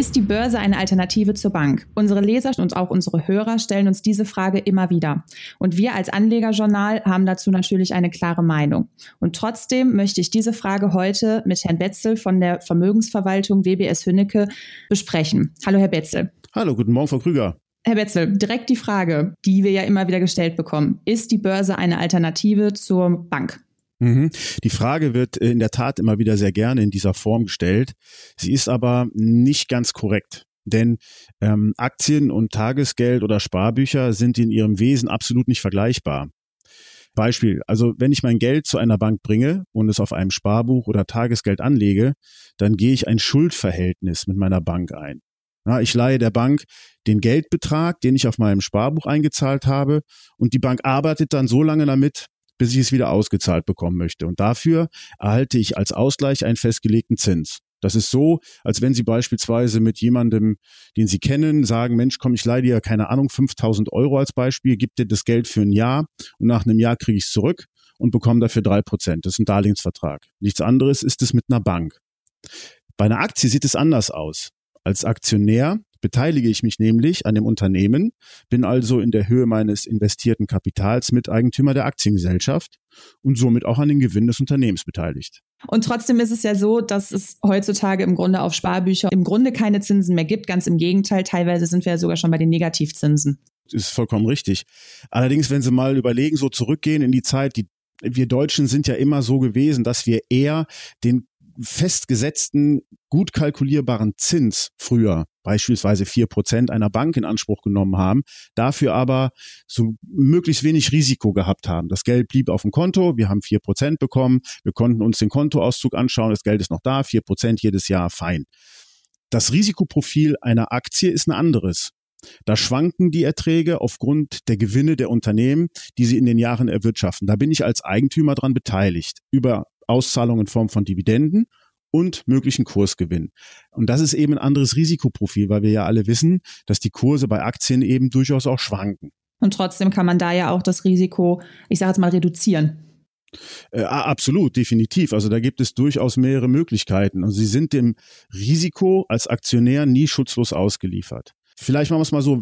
Ist die Börse eine Alternative zur Bank? Unsere Leser und auch unsere Hörer stellen uns diese Frage immer wieder. Und wir als Anlegerjournal haben dazu natürlich eine klare Meinung. Und trotzdem möchte ich diese Frage heute mit Herrn Betzel von der Vermögensverwaltung WBS Hünnecke besprechen. Hallo, Herr Betzel. Hallo, guten Morgen, Frau Krüger. Herr Betzel, direkt die Frage, die wir ja immer wieder gestellt bekommen. Ist die Börse eine Alternative zur Bank? Mhm. Die Frage wird in der Tat immer wieder sehr gerne in dieser Form gestellt. Sie ist aber nicht ganz korrekt. Denn ähm, Aktien und Tagesgeld oder Sparbücher sind in ihrem Wesen absolut nicht vergleichbar. Beispiel, also wenn ich mein Geld zu einer Bank bringe und es auf einem Sparbuch oder Tagesgeld anlege, dann gehe ich ein Schuldverhältnis mit meiner Bank ein. Ja, ich leihe der Bank den Geldbetrag, den ich auf meinem Sparbuch eingezahlt habe, und die Bank arbeitet dann so lange damit, bis ich es wieder ausgezahlt bekommen möchte. Und dafür erhalte ich als Ausgleich einen festgelegten Zins. Das ist so, als wenn Sie beispielsweise mit jemandem, den Sie kennen, sagen, Mensch, komm, ich leide dir, keine Ahnung, 5000 Euro als Beispiel, gib dir das Geld für ein Jahr und nach einem Jahr kriege ich es zurück und bekomme dafür drei Prozent. Das ist ein Darlehensvertrag. Nichts anderes ist es mit einer Bank. Bei einer Aktie sieht es anders aus. Als Aktionär beteilige ich mich nämlich an dem Unternehmen, bin also in der Höhe meines investierten Kapitals Miteigentümer der Aktiengesellschaft und somit auch an den Gewinn des Unternehmens beteiligt. Und trotzdem ist es ja so, dass es heutzutage im Grunde auf Sparbücher im Grunde keine Zinsen mehr gibt. Ganz im Gegenteil, teilweise sind wir ja sogar schon bei den Negativzinsen. Das ist vollkommen richtig. Allerdings, wenn Sie mal überlegen, so zurückgehen in die Zeit, die wir Deutschen sind ja immer so gewesen, dass wir eher den festgesetzten, gut kalkulierbaren Zins früher, beispielsweise vier Prozent einer Bank in Anspruch genommen haben, dafür aber so möglichst wenig Risiko gehabt haben. Das Geld blieb auf dem Konto, wir haben vier Prozent bekommen, wir konnten uns den Kontoauszug anschauen, das Geld ist noch da, vier Prozent jedes Jahr, fein. Das Risikoprofil einer Aktie ist ein anderes. Da schwanken die Erträge aufgrund der Gewinne der Unternehmen, die sie in den Jahren erwirtschaften. Da bin ich als Eigentümer dran beteiligt. Über Auszahlungen in Form von Dividenden und möglichen Kursgewinn. Und das ist eben ein anderes Risikoprofil, weil wir ja alle wissen, dass die Kurse bei Aktien eben durchaus auch schwanken. Und trotzdem kann man da ja auch das Risiko, ich sage jetzt mal, reduzieren. Äh, absolut, definitiv. Also da gibt es durchaus mehrere Möglichkeiten. Und Sie sind dem Risiko als Aktionär nie schutzlos ausgeliefert. Vielleicht machen wir es mal so,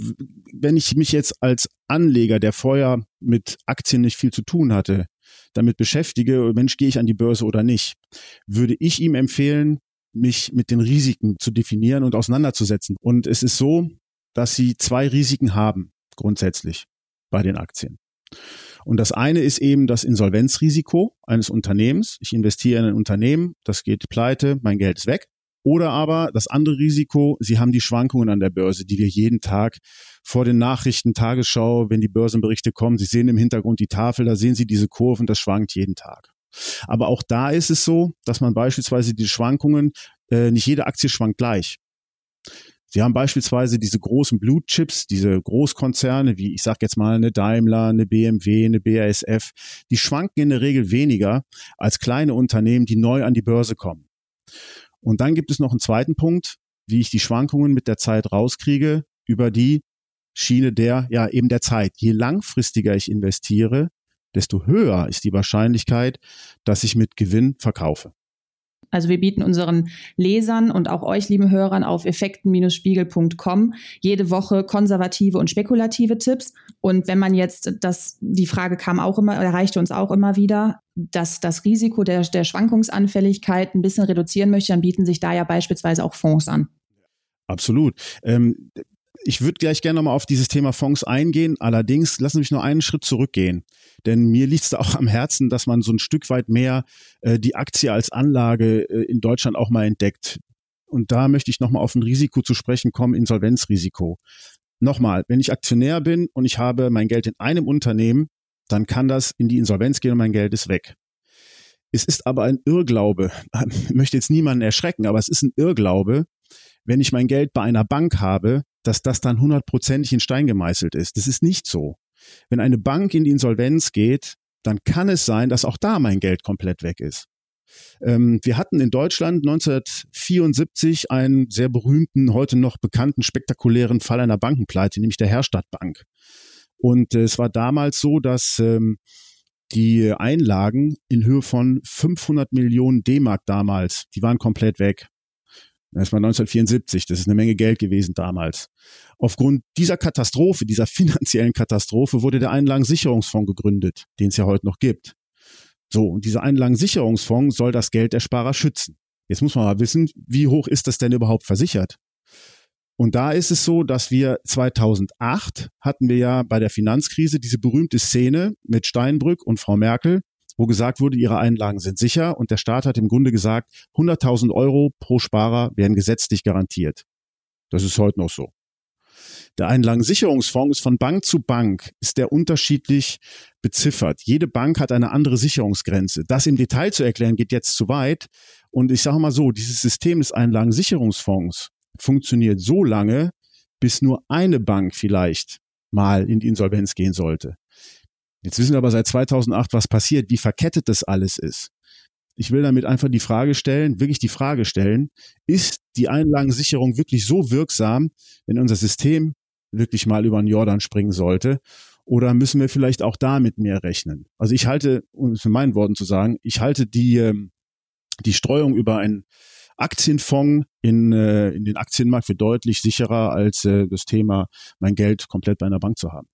wenn ich mich jetzt als Anleger, der vorher mit Aktien nicht viel zu tun hatte, damit beschäftige, Mensch, gehe ich an die Börse oder nicht, würde ich ihm empfehlen, mich mit den Risiken zu definieren und auseinanderzusetzen. Und es ist so, dass sie zwei Risiken haben, grundsätzlich bei den Aktien. Und das eine ist eben das Insolvenzrisiko eines Unternehmens. Ich investiere in ein Unternehmen, das geht pleite, mein Geld ist weg. Oder aber das andere Risiko, Sie haben die Schwankungen an der Börse, die wir jeden Tag vor den Nachrichten, Tagesschau, wenn die Börsenberichte kommen, Sie sehen im Hintergrund die Tafel, da sehen Sie diese Kurven, das schwankt jeden Tag. Aber auch da ist es so, dass man beispielsweise die Schwankungen, äh, nicht jede Aktie schwankt gleich. Sie haben beispielsweise diese großen Blue Chips, diese Großkonzerne, wie ich sage jetzt mal eine Daimler, eine BMW, eine BASF, die schwanken in der Regel weniger als kleine Unternehmen, die neu an die Börse kommen. Und dann gibt es noch einen zweiten Punkt, wie ich die Schwankungen mit der Zeit rauskriege über die Schiene der, ja, eben der Zeit. Je langfristiger ich investiere, desto höher ist die Wahrscheinlichkeit, dass ich mit Gewinn verkaufe. Also wir bieten unseren Lesern und auch euch, lieben Hörern, auf effekten-spiegel.com jede Woche konservative und spekulative Tipps. Und wenn man jetzt, das, die Frage kam auch immer, erreichte uns auch immer wieder, dass das Risiko der, der Schwankungsanfälligkeit ein bisschen reduzieren möchte, dann bieten sich da ja beispielsweise auch Fonds an. Absolut. Ähm, ich würde gleich gerne nochmal auf dieses Thema Fonds eingehen. Allerdings lassen Sie mich nur einen Schritt zurückgehen. Denn mir liegt es auch am Herzen, dass man so ein Stück weit mehr äh, die Aktie als Anlage äh, in Deutschland auch mal entdeckt. Und da möchte ich nochmal auf ein Risiko zu sprechen kommen, Insolvenzrisiko. Nochmal, wenn ich Aktionär bin und ich habe mein Geld in einem Unternehmen, dann kann das in die Insolvenz gehen und mein Geld ist weg. Es ist aber ein Irrglaube, ich möchte jetzt niemanden erschrecken, aber es ist ein Irrglaube, wenn ich mein Geld bei einer Bank habe, dass das dann hundertprozentig in Stein gemeißelt ist. Das ist nicht so. Wenn eine Bank in die Insolvenz geht, dann kann es sein, dass auch da mein Geld komplett weg ist. Ähm, wir hatten in Deutschland 1974 einen sehr berühmten, heute noch bekannten, spektakulären Fall einer Bankenpleite, nämlich der Herstadtbank. Und äh, es war damals so, dass ähm, die Einlagen in Höhe von 500 Millionen D-Mark damals, die waren komplett weg. Das war 1974, das ist eine Menge Geld gewesen damals. Aufgrund dieser Katastrophe, dieser finanziellen Katastrophe, wurde der Einlagensicherungsfonds gegründet, den es ja heute noch gibt. So, und dieser Einlagensicherungsfonds soll das Geld der Sparer schützen. Jetzt muss man mal wissen, wie hoch ist das denn überhaupt versichert? Und da ist es so, dass wir 2008 hatten wir ja bei der Finanzkrise diese berühmte Szene mit Steinbrück und Frau Merkel, wo gesagt wurde, ihre Einlagen sind sicher und der Staat hat im Grunde gesagt, 100.000 Euro pro Sparer werden gesetzlich garantiert. Das ist heute noch so. Der Einlagensicherungsfonds ist von Bank zu Bank, ist der unterschiedlich beziffert. Jede Bank hat eine andere Sicherungsgrenze. Das im Detail zu erklären geht jetzt zu weit. Und ich sage mal so, dieses System des Einlagensicherungsfonds funktioniert so lange, bis nur eine Bank vielleicht mal in die Insolvenz gehen sollte. Jetzt wissen wir aber seit 2008, was passiert, wie verkettet das alles ist. Ich will damit einfach die Frage stellen, wirklich die Frage stellen, ist die Einlagensicherung wirklich so wirksam, wenn unser System wirklich mal über den Jordan springen sollte? Oder müssen wir vielleicht auch damit mehr rechnen? Also ich halte, um es in meinen Worten zu sagen, ich halte die, ähm, die Streuung über ein Aktienfonds in, äh, in den Aktienmarkt für deutlich sicherer als äh, das Thema, mein Geld komplett bei einer Bank zu haben.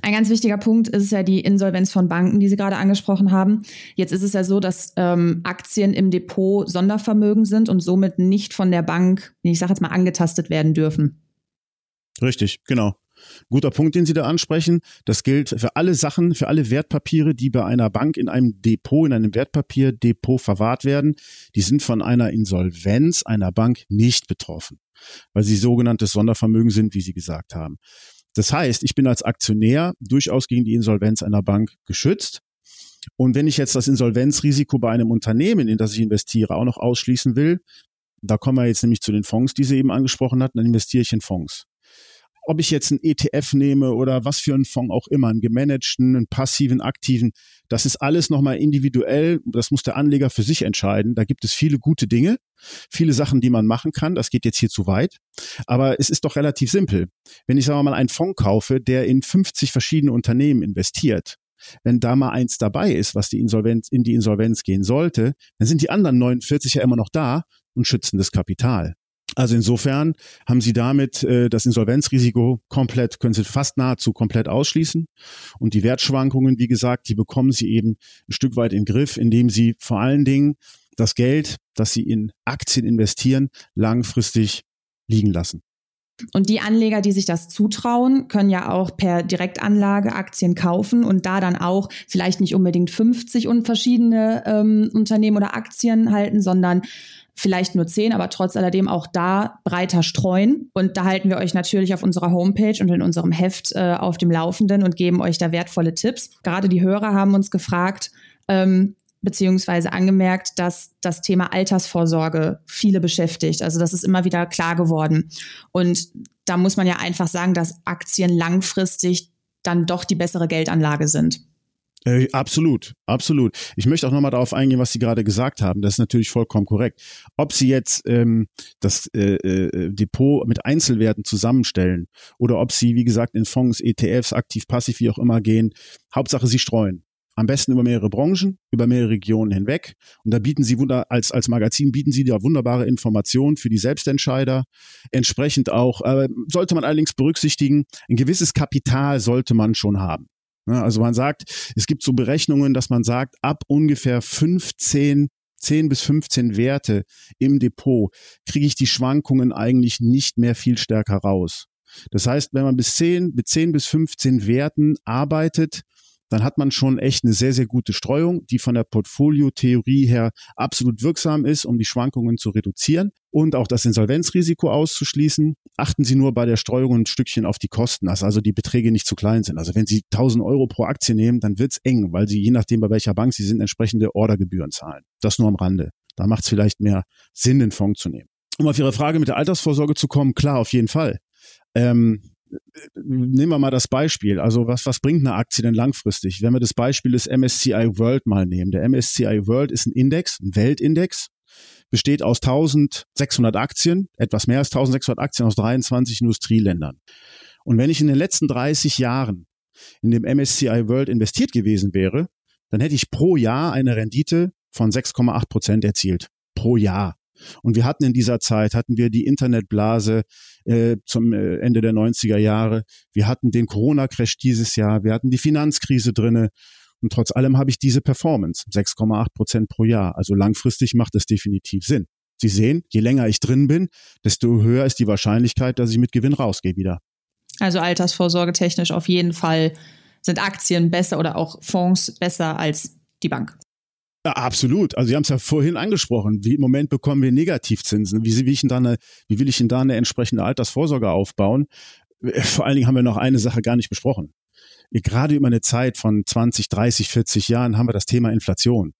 Ein ganz wichtiger Punkt ist ja die Insolvenz von Banken, die Sie gerade angesprochen haben. Jetzt ist es ja so, dass ähm, Aktien im Depot Sondervermögen sind und somit nicht von der Bank, ich sage jetzt mal, angetastet werden dürfen. Richtig, genau. Guter Punkt, den Sie da ansprechen. Das gilt für alle Sachen, für alle Wertpapiere, die bei einer Bank in einem Depot, in einem Wertpapierdepot verwahrt werden. Die sind von einer Insolvenz einer Bank nicht betroffen, weil sie sogenanntes Sondervermögen sind, wie Sie gesagt haben. Das heißt, ich bin als Aktionär durchaus gegen die Insolvenz einer Bank geschützt. Und wenn ich jetzt das Insolvenzrisiko bei einem Unternehmen, in das ich investiere, auch noch ausschließen will, da kommen wir jetzt nämlich zu den Fonds, die Sie eben angesprochen hatten, dann investiere ich in Fonds ob ich jetzt einen ETF nehme oder was für einen Fonds auch immer, einen gemanagten, einen passiven, aktiven, das ist alles nochmal individuell. Das muss der Anleger für sich entscheiden. Da gibt es viele gute Dinge, viele Sachen, die man machen kann. Das geht jetzt hier zu weit. Aber es ist doch relativ simpel. Wenn ich, sagen wir mal, einen Fonds kaufe, der in 50 verschiedene Unternehmen investiert, wenn da mal eins dabei ist, was die Insolvenz, in die Insolvenz gehen sollte, dann sind die anderen 49 ja immer noch da und schützen das Kapital. Also insofern haben Sie damit äh, das Insolvenzrisiko komplett, können Sie fast nahezu komplett ausschließen. Und die Wertschwankungen, wie gesagt, die bekommen Sie eben ein Stück weit in Griff, indem Sie vor allen Dingen das Geld, das Sie in Aktien investieren, langfristig liegen lassen. Und die Anleger, die sich das zutrauen, können ja auch per Direktanlage Aktien kaufen und da dann auch vielleicht nicht unbedingt 50 und verschiedene ähm, Unternehmen oder Aktien halten, sondern vielleicht nur zehn, aber trotz alledem auch da breiter streuen. Und da halten wir euch natürlich auf unserer Homepage und in unserem Heft äh, auf dem Laufenden und geben euch da wertvolle Tipps. Gerade die Hörer haben uns gefragt, ähm, beziehungsweise angemerkt, dass das Thema Altersvorsorge viele beschäftigt. Also das ist immer wieder klar geworden. Und da muss man ja einfach sagen, dass Aktien langfristig dann doch die bessere Geldanlage sind. Äh, absolut, absolut. Ich möchte auch nochmal darauf eingehen, was Sie gerade gesagt haben. Das ist natürlich vollkommen korrekt. Ob Sie jetzt ähm, das äh, äh, Depot mit Einzelwerten zusammenstellen oder ob Sie, wie gesagt, in Fonds, ETFs, aktiv, passiv, wie auch immer gehen, Hauptsache Sie streuen. Am besten über mehrere Branchen, über mehrere Regionen hinweg. Und da bieten Sie wunder, als, als Magazin bieten Sie da wunderbare Informationen für die Selbstentscheider. Entsprechend auch, äh, sollte man allerdings berücksichtigen, ein gewisses Kapital sollte man schon haben. Ne, also man sagt, es gibt so Berechnungen, dass man sagt, ab ungefähr 15 10 bis 15 Werte im Depot kriege ich die Schwankungen eigentlich nicht mehr viel stärker raus. Das heißt, wenn man bis 10, mit 10 bis 15 Werten arbeitet, dann hat man schon echt eine sehr, sehr gute Streuung, die von der Portfoliotheorie her absolut wirksam ist, um die Schwankungen zu reduzieren und auch das Insolvenzrisiko auszuschließen. Achten Sie nur bei der Streuung ein Stückchen auf die Kosten, dass also die Beträge nicht zu klein sind. Also wenn Sie 1000 Euro pro Aktie nehmen, dann wird's eng, weil Sie je nachdem, bei welcher Bank Sie sind, entsprechende Ordergebühren zahlen. Das nur am Rande. Da macht es vielleicht mehr Sinn, den Fonds zu nehmen. Um auf Ihre Frage mit der Altersvorsorge zu kommen, klar, auf jeden Fall. Ähm, nehmen wir mal das Beispiel. Also was, was bringt eine Aktie denn langfristig? Wenn wir das Beispiel des MSCI World mal nehmen. Der MSCI World ist ein Index, ein Weltindex, besteht aus 1600 Aktien, etwas mehr als 1600 Aktien aus 23 Industrieländern. Und wenn ich in den letzten 30 Jahren in dem MSCI World investiert gewesen wäre, dann hätte ich pro Jahr eine Rendite von 6,8 Prozent erzielt. Pro Jahr. Und wir hatten in dieser Zeit, hatten wir die Internetblase äh, zum äh, Ende der 90er Jahre, wir hatten den Corona-Crash dieses Jahr, wir hatten die Finanzkrise drinne. Und trotz allem habe ich diese Performance, 6,8 Prozent pro Jahr. Also langfristig macht das definitiv Sinn. Sie sehen, je länger ich drin bin, desto höher ist die Wahrscheinlichkeit, dass ich mit Gewinn rausgehe wieder. Also altersvorsorge technisch auf jeden Fall sind Aktien besser oder auch Fonds besser als die Bank. Ja, absolut. Also Sie haben es ja vorhin angesprochen. Wie im Moment bekommen wir Negativzinsen. Wie, wie, ich da eine, wie will ich denn da eine entsprechende Altersvorsorge aufbauen? Vor allen Dingen haben wir noch eine Sache gar nicht besprochen. Gerade über eine Zeit von 20, 30, 40 Jahren haben wir das Thema Inflation.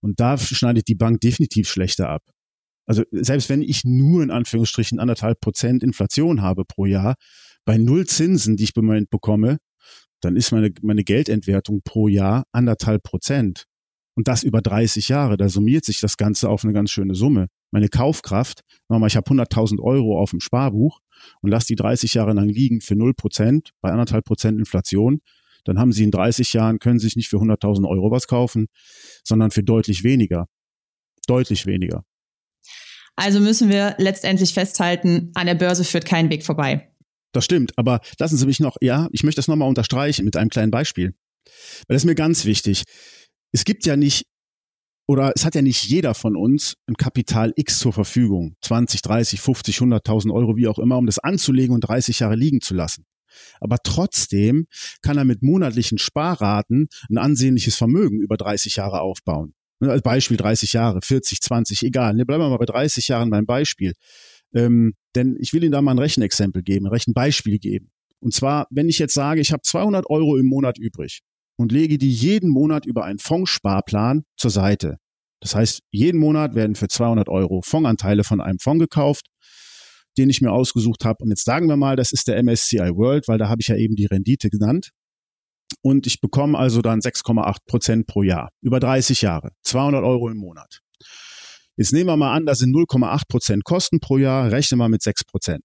Und da schneidet die Bank definitiv schlechter ab. Also selbst wenn ich nur in Anführungsstrichen anderthalb Prozent Inflation habe pro Jahr, bei null Zinsen, die ich im Moment bekomme, dann ist meine, meine Geldentwertung pro Jahr anderthalb Prozent. Und das über 30 Jahre, da summiert sich das Ganze auf eine ganz schöne Summe. Meine Kaufkraft, mal, ich habe 100.000 Euro auf dem Sparbuch und lasse die 30 Jahre lang liegen für 0 Prozent, bei anderthalb Prozent Inflation, dann haben Sie in 30 Jahren, können Sie sich nicht für 100.000 Euro was kaufen, sondern für deutlich weniger. Deutlich weniger. Also müssen wir letztendlich festhalten, an der Börse führt kein Weg vorbei. Das stimmt, aber lassen Sie mich noch, ja, ich möchte das nochmal unterstreichen mit einem kleinen Beispiel. Weil das ist mir ganz wichtig. Es gibt ja nicht, oder es hat ja nicht jeder von uns ein Kapital X zur Verfügung. 20, 30, 50, 100.000 Euro, wie auch immer, um das anzulegen und 30 Jahre liegen zu lassen. Aber trotzdem kann er mit monatlichen Sparraten ein ansehnliches Vermögen über 30 Jahre aufbauen. Als Beispiel 30 Jahre, 40, 20, egal. Ne, bleiben wir mal bei 30 Jahren beim Beispiel. Ähm, denn ich will Ihnen da mal ein Rechenexempel geben, ein Rechenbeispiel geben. Und zwar, wenn ich jetzt sage, ich habe 200 Euro im Monat übrig und lege die jeden Monat über einen Fondssparplan zur Seite. Das heißt, jeden Monat werden für 200 Euro Fondsanteile von einem Fonds gekauft, den ich mir ausgesucht habe. Und jetzt sagen wir mal, das ist der MSCI World, weil da habe ich ja eben die Rendite genannt. Und ich bekomme also dann 6,8 Prozent pro Jahr über 30 Jahre, 200 Euro im Monat. Jetzt nehmen wir mal an, das sind 0,8 Prozent Kosten pro Jahr, rechnen wir mit 6 Prozent.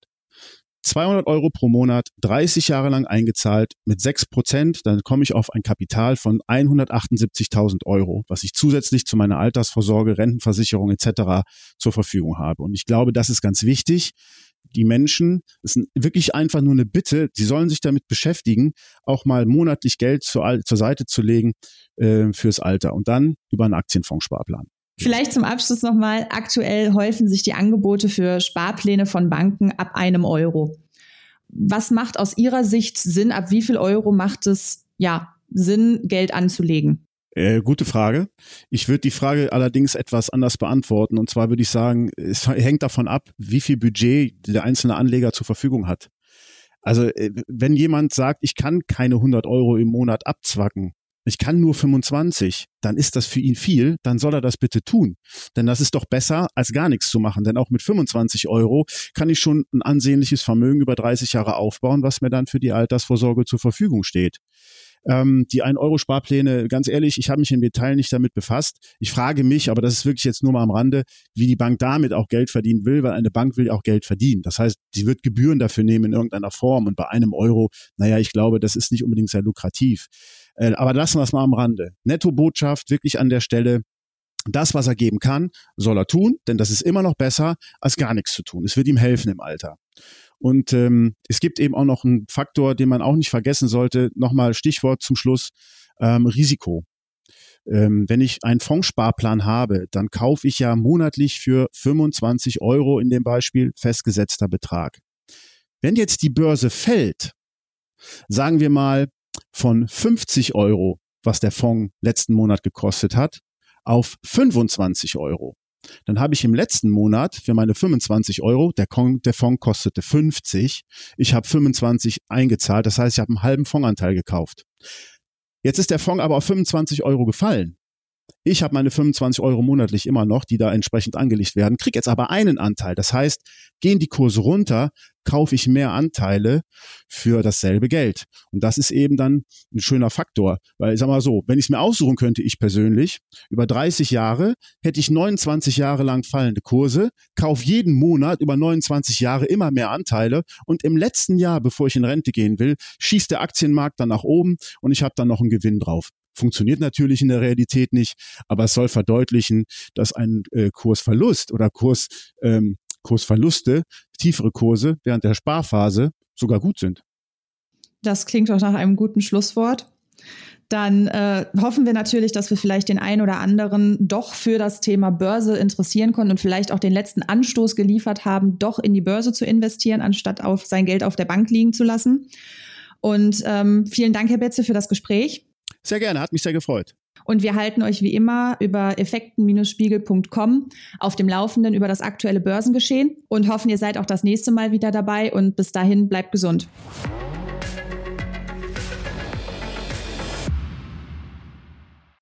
200 Euro pro Monat, 30 Jahre lang eingezahlt mit 6 Prozent, dann komme ich auf ein Kapital von 178.000 Euro, was ich zusätzlich zu meiner Altersvorsorge, Rentenversicherung etc. zur Verfügung habe. Und ich glaube, das ist ganz wichtig. Die Menschen, es ist wirklich einfach nur eine Bitte, sie sollen sich damit beschäftigen, auch mal monatlich Geld zur, zur Seite zu legen äh, fürs Alter und dann über einen Aktienfondssparplan. Vielleicht zum Abschluss nochmal, aktuell häufen sich die Angebote für Sparpläne von Banken ab einem Euro. Was macht aus Ihrer Sicht Sinn? Ab wie viel Euro macht es ja Sinn, Geld anzulegen? Äh, gute Frage. Ich würde die Frage allerdings etwas anders beantworten. Und zwar würde ich sagen, es hängt davon ab, wie viel Budget der einzelne Anleger zur Verfügung hat. Also äh, wenn jemand sagt, ich kann keine 100 Euro im Monat abzwacken, ich kann nur 25, dann ist das für ihn viel, dann soll er das bitte tun. Denn das ist doch besser, als gar nichts zu machen. Denn auch mit 25 Euro kann ich schon ein ansehnliches Vermögen über 30 Jahre aufbauen, was mir dann für die Altersvorsorge zur Verfügung steht. Ähm, die 1-Euro-Sparpläne, ganz ehrlich, ich habe mich im Detail nicht damit befasst. Ich frage mich, aber das ist wirklich jetzt nur mal am Rande, wie die Bank damit auch Geld verdienen will, weil eine Bank will auch Geld verdienen. Das heißt, sie wird Gebühren dafür nehmen in irgendeiner Form und bei einem Euro, naja, ich glaube, das ist nicht unbedingt sehr lukrativ. Äh, aber lassen wir es mal am Rande. Netto-Botschaft wirklich an der Stelle, das, was er geben kann, soll er tun, denn das ist immer noch besser, als gar nichts zu tun. Es wird ihm helfen im Alter. Und ähm, es gibt eben auch noch einen Faktor, den man auch nicht vergessen sollte. Nochmal Stichwort zum Schluss, ähm, Risiko. Ähm, wenn ich einen Fondssparplan habe, dann kaufe ich ja monatlich für 25 Euro in dem Beispiel festgesetzter Betrag. Wenn jetzt die Börse fällt, sagen wir mal von 50 Euro, was der Fonds letzten Monat gekostet hat, auf 25 Euro. Dann habe ich im letzten Monat für meine 25 Euro, der, Kon der Fonds kostete 50, ich habe 25 eingezahlt, das heißt, ich habe einen halben Fondsanteil gekauft. Jetzt ist der Fonds aber auf 25 Euro gefallen. Ich habe meine 25 Euro monatlich immer noch, die da entsprechend angelegt werden, kriege jetzt aber einen Anteil. Das heißt, gehen die Kurse runter, kaufe ich mehr Anteile für dasselbe Geld. Und das ist eben dann ein schöner Faktor. Weil ich sag mal so, wenn ich es mir aussuchen könnte, ich persönlich, über 30 Jahre hätte ich 29 Jahre lang fallende Kurse, kaufe jeden Monat über 29 Jahre immer mehr Anteile und im letzten Jahr, bevor ich in Rente gehen will, schießt der Aktienmarkt dann nach oben und ich habe dann noch einen Gewinn drauf. Funktioniert natürlich in der Realität nicht, aber es soll verdeutlichen, dass ein äh, Kursverlust oder Kurs, ähm, Kursverluste, tiefere Kurse während der Sparphase sogar gut sind. Das klingt doch nach einem guten Schlusswort dann äh, hoffen wir natürlich, dass wir vielleicht den einen oder anderen doch für das Thema Börse interessieren konnten und vielleicht auch den letzten Anstoß geliefert haben, doch in die Börse zu investieren, anstatt auf sein Geld auf der Bank liegen zu lassen. Und ähm, vielen Dank, Herr Betze, für das Gespräch. Sehr gerne, hat mich sehr gefreut. Und wir halten euch wie immer über effekten-spiegel.com auf dem Laufenden über das aktuelle Börsengeschehen und hoffen, ihr seid auch das nächste Mal wieder dabei und bis dahin bleibt gesund.